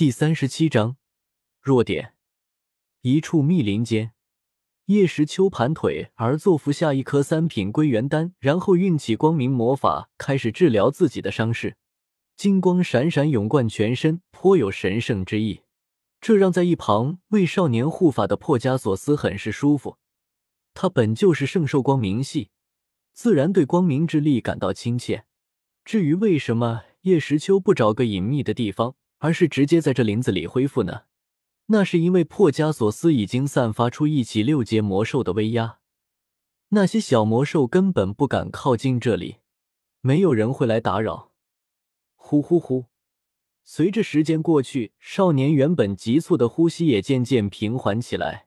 第三十七章弱点。一处密林间，叶时秋盘腿而坐，服下一颗三品归元丹，然后运起光明魔法，开始治疗自己的伤势。金光闪闪，涌贯全身，颇有神圣之意。这让在一旁为少年护法的破加索斯很是舒服。他本就是圣兽光明系，自然对光明之力感到亲切。至于为什么叶时秋不找个隐秘的地方，而是直接在这林子里恢复呢？那是因为破加索斯已经散发出一起六阶魔兽的威压，那些小魔兽根本不敢靠近这里，没有人会来打扰。呼呼呼！随着时间过去，少年原本急促的呼吸也渐渐平缓起来，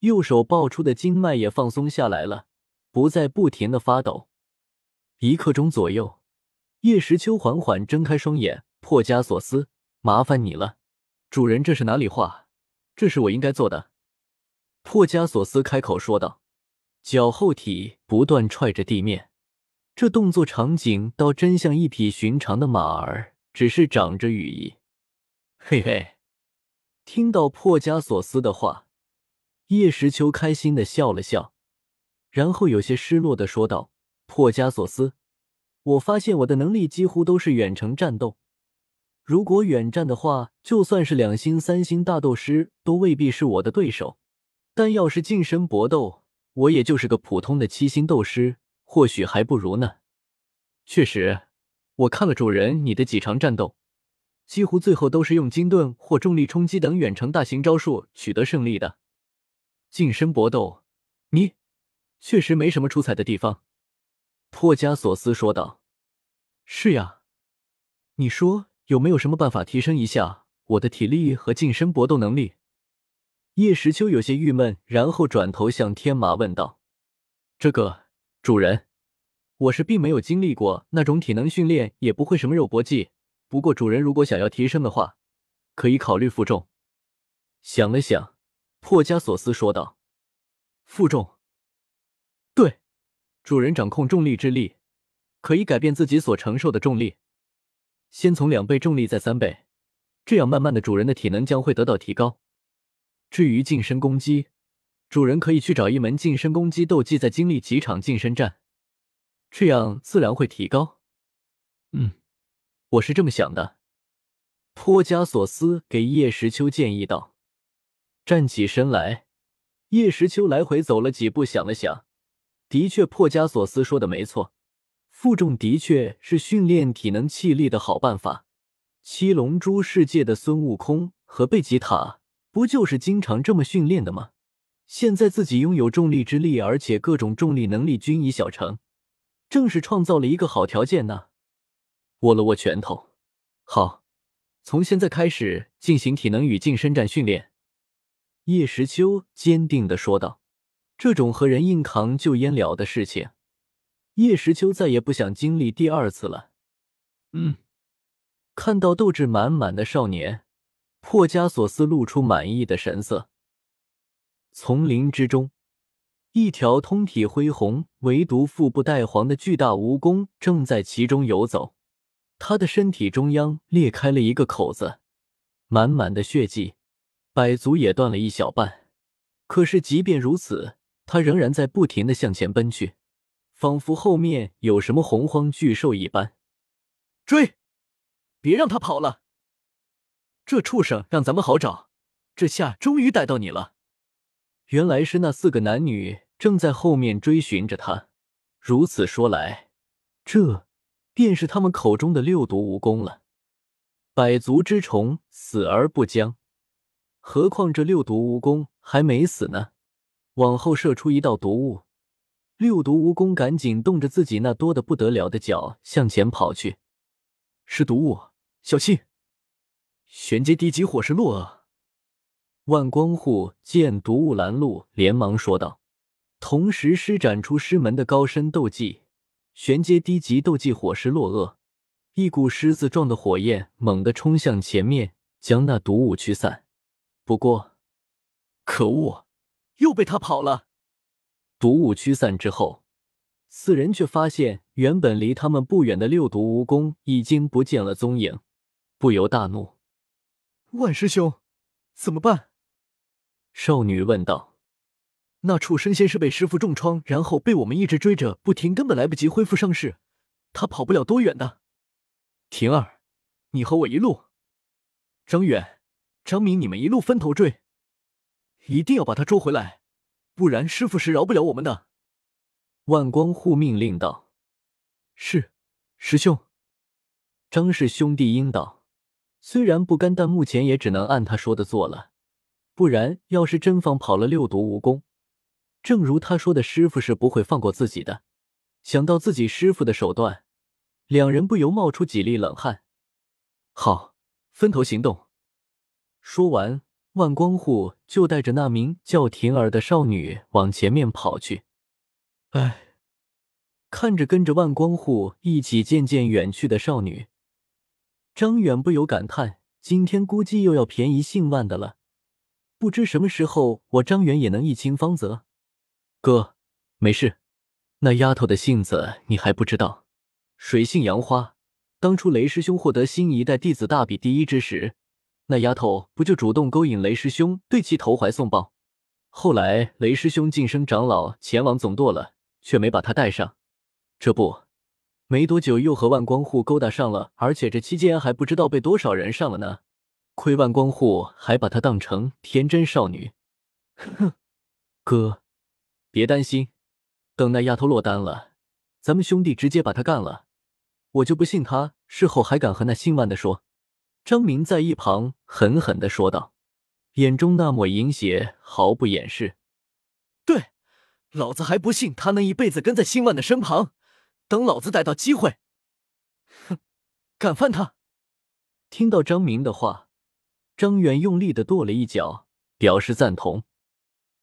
右手爆出的经脉也放松下来了，不再不停的发抖。一刻钟左右，叶时秋缓缓睁开双眼。破加索斯，麻烦你了，主人，这是哪里话？这是我应该做的。破加索斯开口说道，脚后体不断踹着地面，这动作场景倒真像一匹寻常的马儿，只是长着羽翼。嘿嘿，听到破加索斯的话，叶时秋开心的笑了笑，然后有些失落的说道：“破加索斯，我发现我的能力几乎都是远程战斗。”如果远战的话，就算是两星、三星大斗师都未必是我的对手。但要是近身搏斗，我也就是个普通的七星斗师，或许还不如呢。确实，我看了主人你的几场战斗，几乎最后都是用金盾或重力冲击等远程大型招数取得胜利的。近身搏斗，你确实没什么出彩的地方。”破加索斯说道。“是呀，你说。”有没有什么办法提升一下我的体力和近身搏斗能力？叶时秋有些郁闷，然后转头向天马问道：“这个主人，我是并没有经历过那种体能训练，也不会什么肉搏技。不过主人如果想要提升的话，可以考虑负重。”想了想，破加索斯说道：“负重？对，主人掌控重力之力，可以改变自己所承受的重力。”先从两倍重力，再三倍，这样慢慢的，主人的体能将会得到提高。至于近身攻击，主人可以去找一门近身攻击斗技，再经历几场近身战，这样自然会提高。嗯，我是这么想的。托加索斯给叶时秋建议道。站起身来，叶时秋来回走了几步，想了想，的确，破加索斯说的没错。负重的确是训练体能气力的好办法。七龙珠世界的孙悟空和贝吉塔不就是经常这么训练的吗？现在自己拥有重力之力，而且各种重力能力均已小成，正是创造了一个好条件呢。握了握拳头，好，从现在开始进行体能与近身战训练。叶时秋坚定的说道：“这种和人硬扛就淹了的事情。”叶时秋再也不想经历第二次了。嗯，看到斗志满满的少年，破加索斯露出满意的神色。丛林之中，一条通体恢宏、唯独腹部带黄的巨大蜈蚣正在其中游走。它的身体中央裂开了一个口子，满满的血迹，百足也断了一小半。可是即便如此，它仍然在不停的向前奔去。仿佛后面有什么洪荒巨兽一般，追！别让他跑了！这畜生让咱们好找，这下终于逮到你了。原来是那四个男女正在后面追寻着他。如此说来，这便是他们口中的六毒蜈蚣了。百足之虫死而不僵，何况这六毒蜈蚣还没死呢？往后射出一道毒雾。六毒蜈蚣赶紧动着自己那多的不得了的脚向前跑去，是毒物，小心！玄阶低级火势落厄。万光护见毒雾拦路，连忙说道，同时施展出师门的高深斗技——玄阶低级斗技火势落厄。一股狮子状的火焰猛地冲向前面，将那毒雾驱散。不过，可恶，又被他跑了。毒雾驱散之后，四人却发现原本离他们不远的六毒蜈蚣已经不见了踪影，不由大怒。万师兄，怎么办？少女问道。那畜生先是被师傅重创，然后被我们一直追着不停，根本来不及恢复伤势，他跑不了多远的。婷儿，你和我一路。张远、张明，你们一路分头追，一定要把他捉回来，不然师傅是饶不了我们的。万光护命令道：“是，师兄。”张氏兄弟应道：“虽然不甘，但目前也只能按他说的做了。不然，要是真放跑了六毒蜈蚣，正如他说的，师傅是不会放过自己的。”想到自己师傅的手段，两人不由冒出几粒冷汗。好，分头行动。说完，万光护就带着那名叫婷儿的少女往前面跑去。哎，看着跟着万光护一起渐渐远去的少女，张远不由感叹：今天估计又要便宜姓万的了。不知什么时候我张远也能一清芳泽。哥，没事。那丫头的性子你还不知道。水性杨花，当初雷师兄获得新一代弟子大比第一之时，那丫头不就主动勾引雷师兄，对其投怀送抱？后来雷师兄晋升长老，前往总舵了。却没把她带上，这不，没多久又和万光护勾搭上了，而且这期间还不知道被多少人上了呢。亏万光护还把她当成天真少女。哼，哥，别担心，等那丫头落单了，咱们兄弟直接把她干了。我就不信他事后还敢和那姓万的说。张明在一旁狠狠的说道，眼中那抹淫邪毫不掩饰。对。老子还不信他能一辈子跟在辛万的身旁，等老子逮到机会，哼，敢翻他！听到张明的话，张远用力的跺了一脚，表示赞同。